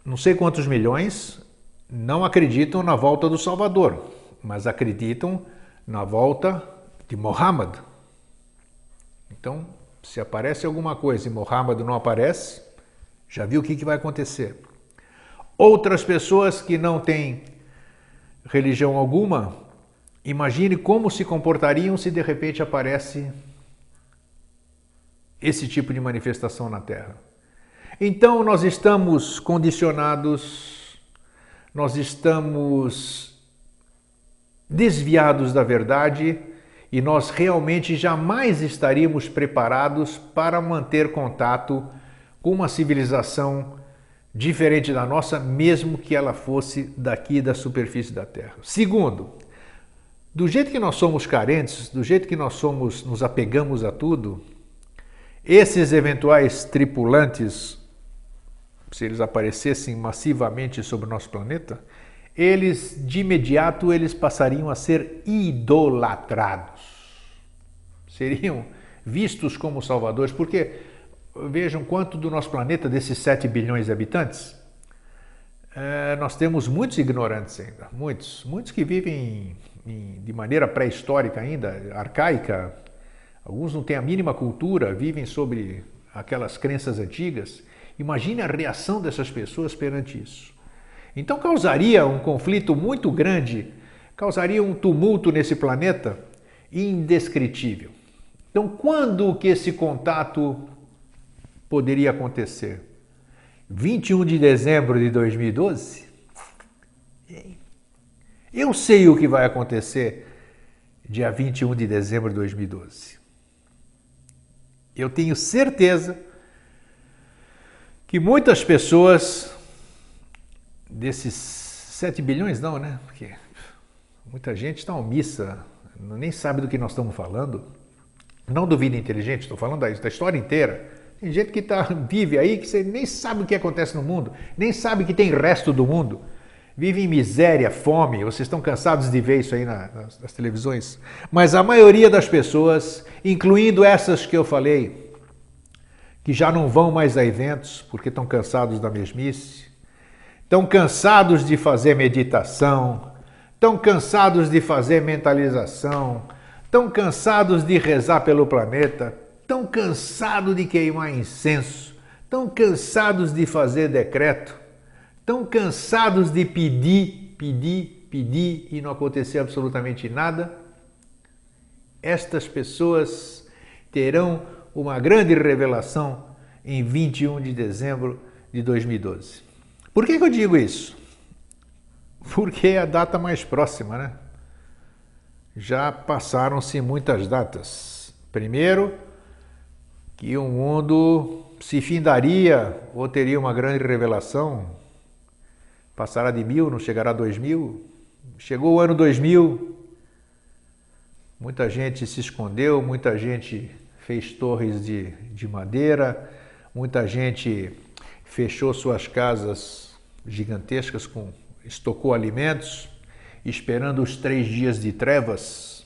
não sei quantos milhões, não acreditam na volta do Salvador, mas acreditam na volta de Mohammed. Então, se aparece alguma coisa e Mohammed não aparece, já viu o que vai acontecer. Outras pessoas que não têm religião alguma, imagine como se comportariam se de repente aparece esse tipo de manifestação na Terra. Então nós estamos condicionados, nós estamos desviados da verdade e nós realmente jamais estaríamos preparados para manter contato com uma civilização diferente da nossa, mesmo que ela fosse daqui da superfície da Terra. Segundo, do jeito que nós somos carentes, do jeito que nós somos, nos apegamos a tudo, esses eventuais tripulantes, se eles aparecessem massivamente sobre o nosso planeta, eles de imediato eles passariam a ser idolatrados. Seriam vistos como salvadores, porque vejam quanto do nosso planeta, desses 7 bilhões de habitantes, é, nós temos muitos ignorantes ainda, muitos, muitos que vivem em, de maneira pré-histórica ainda, arcaica, alguns não têm a mínima cultura, vivem sobre aquelas crenças antigas. Imagine a reação dessas pessoas perante isso. Então causaria um conflito muito grande, causaria um tumulto nesse planeta indescritível. Então, quando que esse contato poderia acontecer? 21 de dezembro de 2012? Eu sei o que vai acontecer dia 21 de dezembro de 2012. Eu tenho certeza que muitas pessoas desses 7 bilhões não, né? Porque muita gente está omissa, nem sabe do que nós estamos falando. Não do vida inteligente, estou falando da, da história inteira. Tem gente que tá, vive aí que você nem sabe o que acontece no mundo, nem sabe que tem resto do mundo. Vive em miséria, fome, vocês estão cansados de ver isso aí na, nas, nas televisões. Mas a maioria das pessoas, incluindo essas que eu falei, que já não vão mais a eventos porque estão cansados da mesmice, estão cansados de fazer meditação, estão cansados de fazer mentalização, estão cansados de rezar pelo planeta, tão cansados de queimar incenso, tão cansados de fazer decreto, tão cansados de pedir, pedir, pedir e não acontecer absolutamente nada, estas pessoas terão uma grande revelação em 21 de dezembro de 2012. Por que, que eu digo isso? Porque é a data mais próxima, né? Já passaram-se muitas datas. Primeiro, que o mundo se findaria ou teria uma grande revelação, passará de mil, não chegará a dois mil. Chegou o ano 2000, muita gente se escondeu, muita gente fez torres de, de madeira, muita gente fechou suas casas gigantescas com estocou alimentos, esperando os três dias de trevas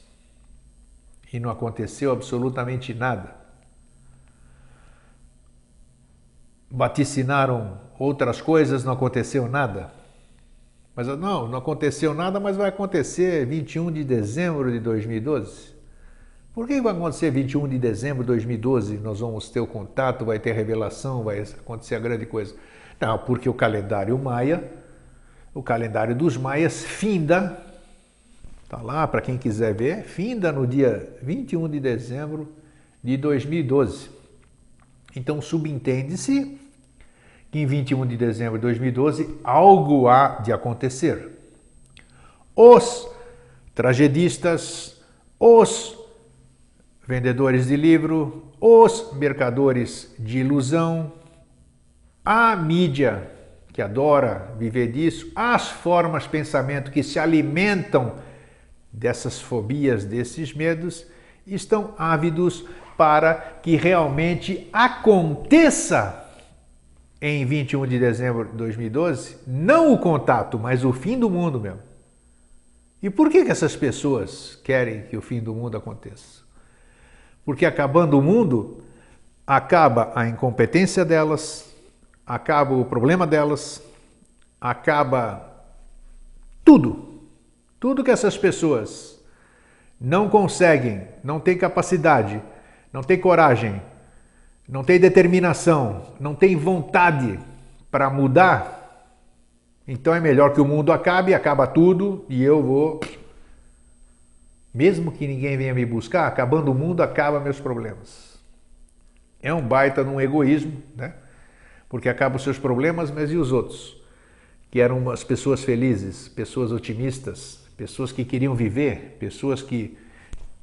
e não aconteceu absolutamente nada. Vaticinaram outras coisas, não aconteceu nada. Mas não, não aconteceu nada, mas vai acontecer 21 de dezembro de 2012. Por que vai acontecer 21 de dezembro de 2012? Nós vamos ter o contato, vai ter revelação, vai acontecer a grande coisa. Não, porque o calendário maia, o calendário dos maias finda, tá lá para quem quiser ver, finda no dia 21 de dezembro de 2012. Então subentende-se que em 21 de dezembro de 2012 algo há de acontecer. Os tragedistas, os vendedores de livro, os mercadores de ilusão, a mídia que adora viver disso, as formas de pensamento que se alimentam dessas fobias, desses medos, estão ávidos para que realmente aconteça em 21 de dezembro de 2012, não o contato, mas o fim do mundo mesmo. E por que, que essas pessoas querem que o fim do mundo aconteça? Porque acabando o mundo, acaba a incompetência delas, acaba o problema delas, acaba tudo. Tudo que essas pessoas não conseguem, não têm capacidade, não têm coragem, não têm determinação, não têm vontade para mudar, então é melhor que o mundo acabe, acaba tudo e eu vou. Mesmo que ninguém venha me buscar, acabando o mundo, acaba meus problemas. É um baita num egoísmo, né? Porque acaba os seus problemas, mas e os outros? Que eram as pessoas felizes, pessoas otimistas, pessoas que queriam viver, pessoas que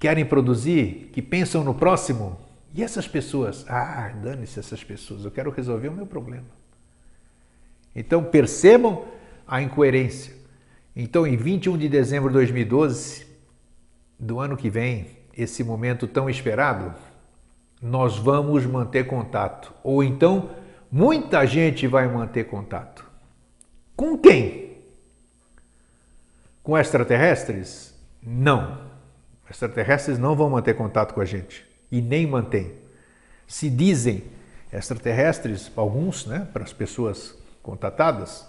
querem produzir, que pensam no próximo. E essas pessoas? Ah, dane-se essas pessoas, eu quero resolver o meu problema. Então percebam a incoerência. Então, em 21 de dezembro de 2012, do ano que vem, esse momento tão esperado, nós vamos manter contato. Ou então, muita gente vai manter contato. Com quem? Com extraterrestres? Não. Extraterrestres não vão manter contato com a gente e nem mantêm. Se dizem extraterrestres, alguns, né, para as pessoas contatadas,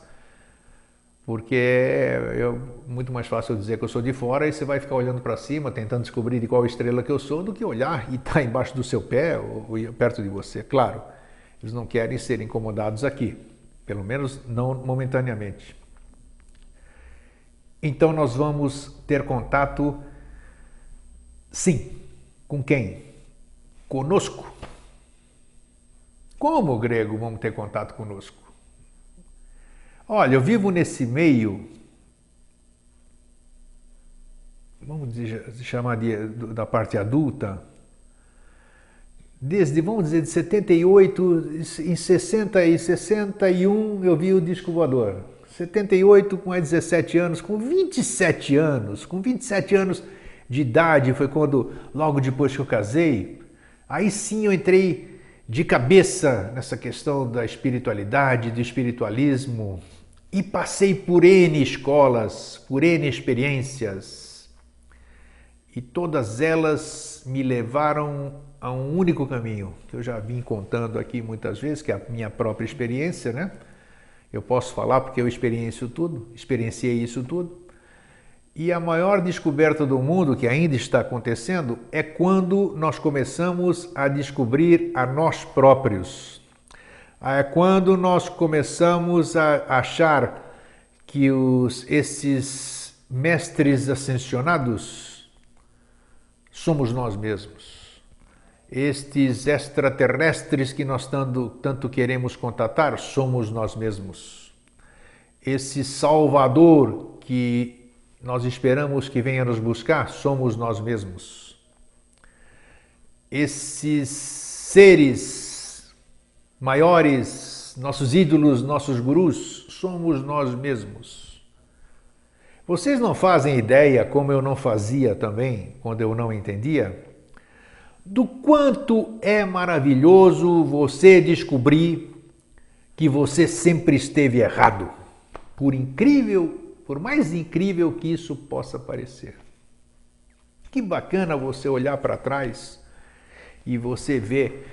porque é muito mais fácil dizer que eu sou de fora e você vai ficar olhando para cima, tentando descobrir de qual estrela que eu sou, do que olhar e estar tá embaixo do seu pé ou, ou perto de você. Claro, eles não querem ser incomodados aqui, pelo menos não momentaneamente. Então nós vamos ter contato, sim, com quem? Conosco. Como, grego, vamos ter contato conosco? Olha, eu vivo nesse meio, vamos chamar de, da parte adulta, desde, vamos dizer, de 78, em 60 e 61 eu vi o disco voador. 78 com 17 anos, com 27 anos, com 27 anos de idade foi quando, logo depois que eu casei, aí sim eu entrei de cabeça nessa questão da espiritualidade, do espiritualismo, e passei por N escolas, por N experiências, e todas elas me levaram a um único caminho, que eu já vim contando aqui muitas vezes, que é a minha própria experiência, né? Eu posso falar porque eu experienciei tudo, experienciei isso tudo. E a maior descoberta do mundo que ainda está acontecendo é quando nós começamos a descobrir a nós próprios, é quando nós começamos a achar que os, esses mestres ascensionados somos nós mesmos. Estes extraterrestres que nós tanto, tanto queremos contatar somos nós mesmos. Esse Salvador que nós esperamos que venha nos buscar somos nós mesmos. Esses seres maiores, nossos ídolos, nossos gurus, somos nós mesmos. Vocês não fazem ideia, como eu não fazia também, quando eu não entendia, do quanto é maravilhoso você descobrir que você sempre esteve errado, por incrível, por mais incrível que isso possa parecer. Que bacana você olhar para trás e você ver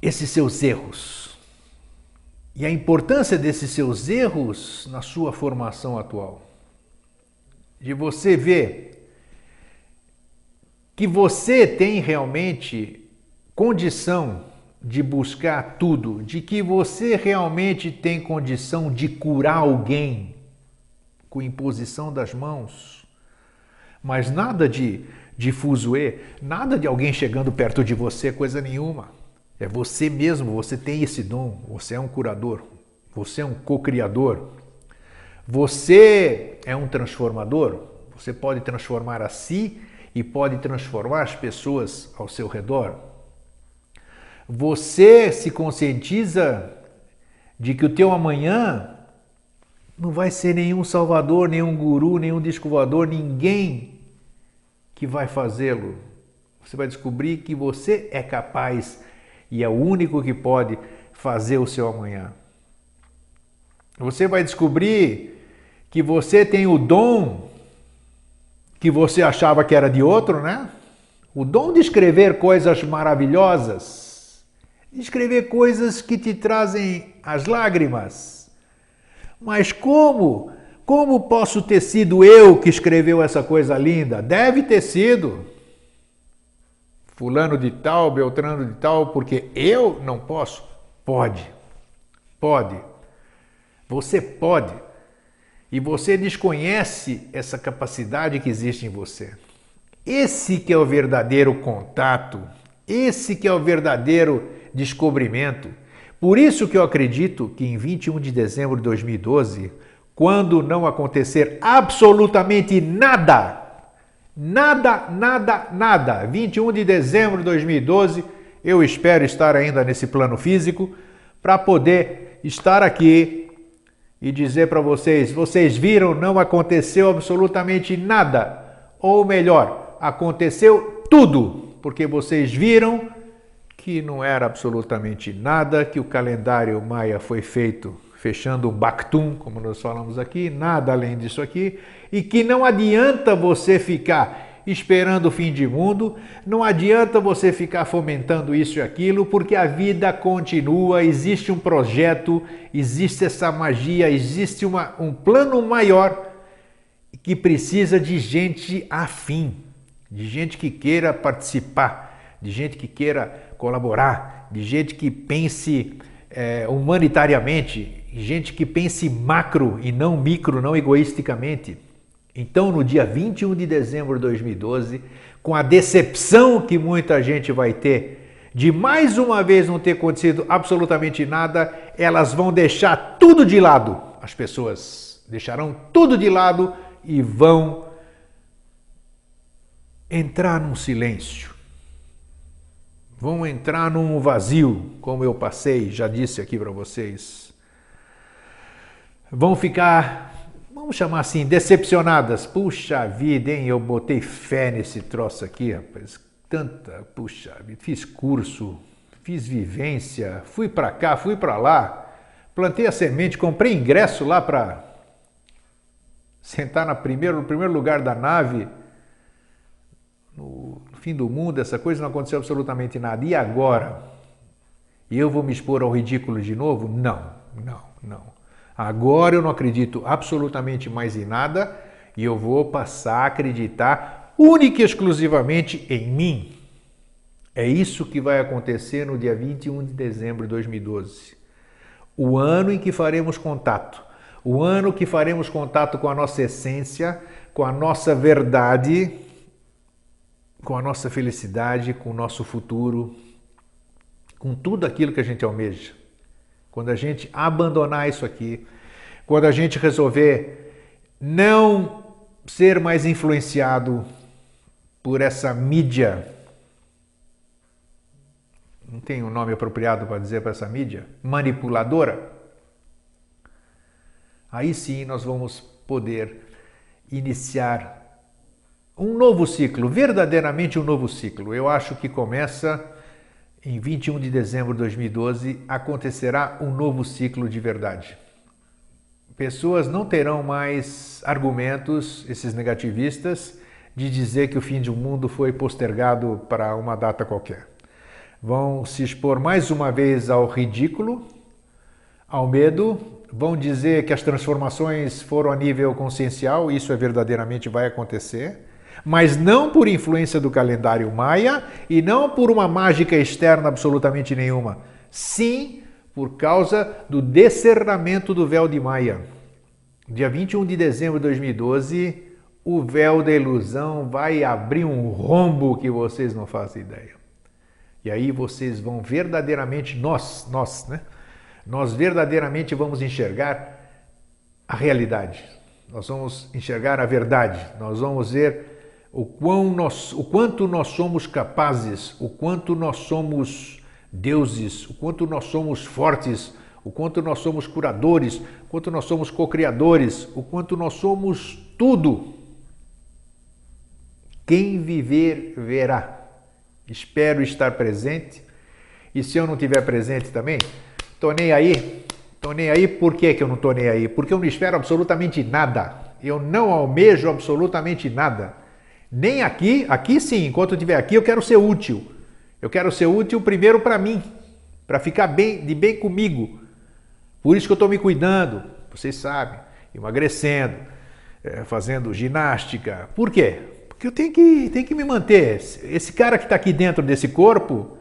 esses seus erros e a importância desses seus erros na sua formação atual. De você ver que você tem realmente condição de buscar tudo, de que você realmente tem condição de curar alguém com imposição das mãos, mas nada de, fuzuê, nada de alguém chegando perto de você, coisa nenhuma. É você mesmo, você tem esse dom, você é um curador, você é um co-criador, você é um transformador, você pode transformar a si e pode transformar as pessoas ao seu redor. Você se conscientiza de que o teu amanhã não vai ser nenhum salvador, nenhum guru, nenhum descovador, ninguém que vai fazê-lo. Você vai descobrir que você é capaz e é o único que pode fazer o seu amanhã. Você vai descobrir que você tem o dom que você achava que era de outro, né? o dom de escrever coisas maravilhosas, de escrever coisas que te trazem as lágrimas. Mas como? Como posso ter sido eu que escreveu essa coisa linda? Deve ter sido. Fulano de tal, Beltrano de tal, porque eu não posso. Pode. Pode. Você pode. E você desconhece essa capacidade que existe em você. Esse que é o verdadeiro contato, esse que é o verdadeiro descobrimento. Por isso que eu acredito que em 21 de dezembro de 2012, quando não acontecer absolutamente nada, nada, nada, nada, 21 de dezembro de 2012, eu espero estar ainda nesse plano físico para poder estar aqui e dizer para vocês: vocês viram, não aconteceu absolutamente nada. Ou melhor, aconteceu tudo, porque vocês viram que não era absolutamente nada, que o calendário maia foi feito fechando um Bactum, como nós falamos aqui, nada além disso aqui, e que não adianta você ficar esperando o fim de mundo, não adianta você ficar fomentando isso e aquilo, porque a vida continua, existe um projeto, existe essa magia, existe uma, um plano maior que precisa de gente afim, de gente que queira participar, de gente que queira colaborar, de gente que pense é, humanitariamente, gente que pense macro e não micro, não egoisticamente. Então, no dia 21 de dezembro de 2012, com a decepção que muita gente vai ter de mais uma vez não ter acontecido absolutamente nada, elas vão deixar tudo de lado. As pessoas deixarão tudo de lado e vão entrar num silêncio. Vão entrar num vazio, como eu passei, já disse aqui para vocês. Vão ficar vamos chamar assim, decepcionadas. Puxa vida, hein? Eu botei fé nesse troço aqui, rapaz. Tanta, puxa, fiz curso, fiz vivência, fui para cá, fui para lá, plantei a semente, comprei ingresso lá para sentar na primeiro, no primeiro lugar da nave. No fim do mundo, essa coisa não aconteceu absolutamente nada. E agora? Eu vou me expor ao ridículo de novo? Não, não, não. Agora eu não acredito absolutamente mais em nada e eu vou passar a acreditar única e exclusivamente em mim. É isso que vai acontecer no dia 21 de dezembro de 2012. O ano em que faremos contato. O ano que faremos contato com a nossa essência, com a nossa verdade, com a nossa felicidade, com o nosso futuro, com tudo aquilo que a gente almeja. Quando a gente abandonar isso aqui, quando a gente resolver não ser mais influenciado por essa mídia, não tem um nome apropriado para dizer para essa mídia, manipuladora, aí sim nós vamos poder iniciar um novo ciclo, verdadeiramente um novo ciclo. Eu acho que começa em 21 de dezembro de 2012 acontecerá um novo ciclo de verdade. Pessoas não terão mais argumentos, esses negativistas, de dizer que o fim do mundo foi postergado para uma data qualquer. Vão se expor mais uma vez ao ridículo, ao medo, vão dizer que as transformações foram a nível consciencial, isso é verdadeiramente vai acontecer mas não por influência do calendário maia e não por uma mágica externa absolutamente nenhuma. Sim, por causa do descerramento do véu de Maia. Dia 21 de dezembro de 2012, o véu da ilusão vai abrir um rombo que vocês não fazem ideia. E aí vocês vão verdadeiramente, nós, nós, né? Nós verdadeiramente vamos enxergar a realidade. Nós vamos enxergar a verdade. Nós vamos ver o, quão nós, o quanto nós somos capazes, o quanto nós somos deuses, o quanto nós somos fortes, o quanto nós somos curadores, o quanto nós somos co-criadores, o quanto nós somos tudo. Quem viver, verá. Espero estar presente. E se eu não estiver presente também, tô nem aí. Tô nem aí, por que, que eu não tô nem aí? Porque eu não espero absolutamente nada. Eu não almejo absolutamente nada. Nem aqui, aqui sim, enquanto eu estiver aqui, eu quero ser útil. Eu quero ser útil primeiro para mim, para ficar bem, de bem comigo. Por isso que eu estou me cuidando, vocês sabem, emagrecendo, é, fazendo ginástica. Por quê? Porque eu tenho que, tenho que me manter. Esse cara que está aqui dentro desse corpo,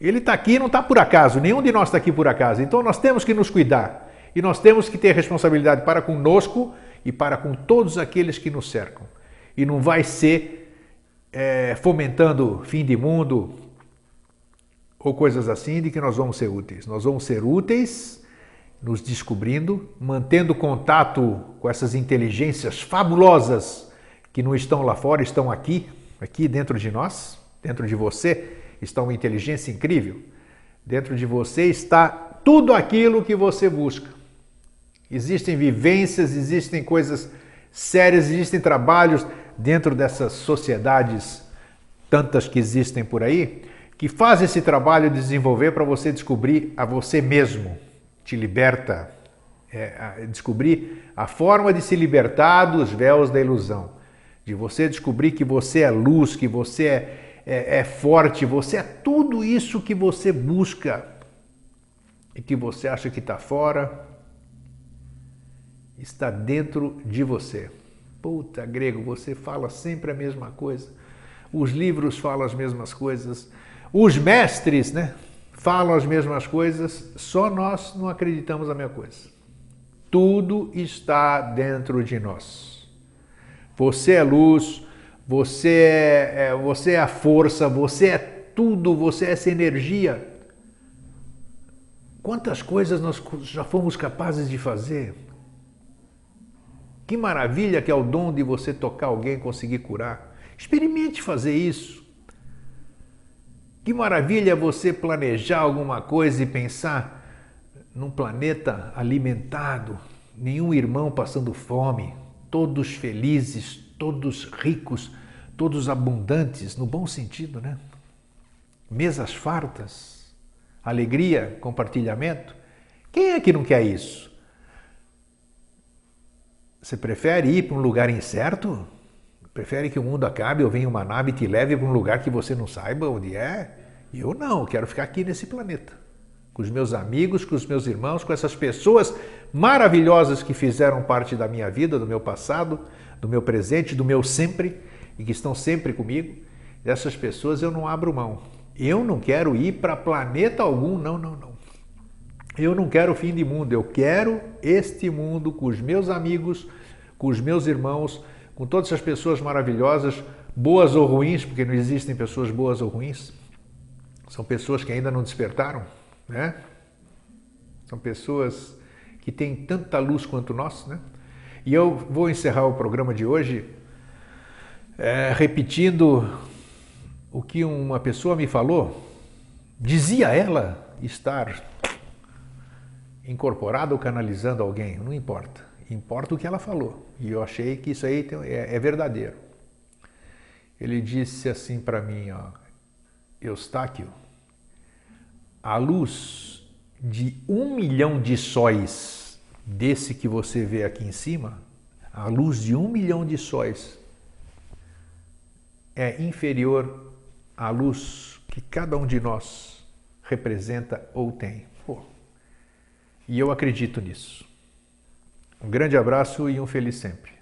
ele está aqui não está por acaso, nenhum de nós está aqui por acaso. Então nós temos que nos cuidar e nós temos que ter responsabilidade para conosco e para com todos aqueles que nos cercam. E não vai ser é, fomentando fim de mundo ou coisas assim de que nós vamos ser úteis. Nós vamos ser úteis nos descobrindo, mantendo contato com essas inteligências fabulosas que não estão lá fora, estão aqui, aqui dentro de nós, dentro de você está uma inteligência incrível. Dentro de você está tudo aquilo que você busca. Existem vivências, existem coisas sérias, existem trabalhos dentro dessas sociedades, tantas que existem por aí, que faz esse trabalho desenvolver para você descobrir a você mesmo, te liberta, é, descobrir a forma de se libertar dos véus da ilusão, de você descobrir que você é luz, que você é, é, é forte, você é tudo isso que você busca e que você acha que está fora, está dentro de você. Puta, grego, você fala sempre a mesma coisa. Os livros falam as mesmas coisas. Os mestres, né, falam as mesmas coisas, só nós não acreditamos a mesma coisa. Tudo está dentro de nós. Você é luz, você é, é, você é a força, você é tudo, você é essa energia. Quantas coisas nós já fomos capazes de fazer? Que maravilha que é o dom de você tocar alguém e conseguir curar. Experimente fazer isso. Que maravilha é você planejar alguma coisa e pensar num planeta alimentado, nenhum irmão passando fome, todos felizes, todos ricos, todos abundantes, no bom sentido, né? Mesas fartas, alegria, compartilhamento. Quem é que não quer isso? Você prefere ir para um lugar incerto? Prefere que o mundo acabe ou venha uma nave e te leve para um lugar que você não saiba onde é? Eu não, quero ficar aqui nesse planeta. Com os meus amigos, com os meus irmãos, com essas pessoas maravilhosas que fizeram parte da minha vida, do meu passado, do meu presente, do meu sempre e que estão sempre comigo, dessas pessoas eu não abro mão. Eu não quero ir para planeta algum, não, não, não. Eu não quero o fim de mundo, eu quero este mundo com os meus amigos, com os meus irmãos, com todas essas pessoas maravilhosas, boas ou ruins, porque não existem pessoas boas ou ruins. São pessoas que ainda não despertaram, né? São pessoas que têm tanta luz quanto nós, né? E eu vou encerrar o programa de hoje é, repetindo o que uma pessoa me falou. Dizia ela estar incorporada ou canalizando alguém, não importa. Importa o que ela falou. E eu achei que isso aí é, é verdadeiro. Ele disse assim para mim, ó, Eustáquio, a luz de um milhão de sóis desse que você vê aqui em cima, a luz de um milhão de sóis é inferior à luz que cada um de nós representa ou tem. E eu acredito nisso. Um grande abraço e um feliz sempre.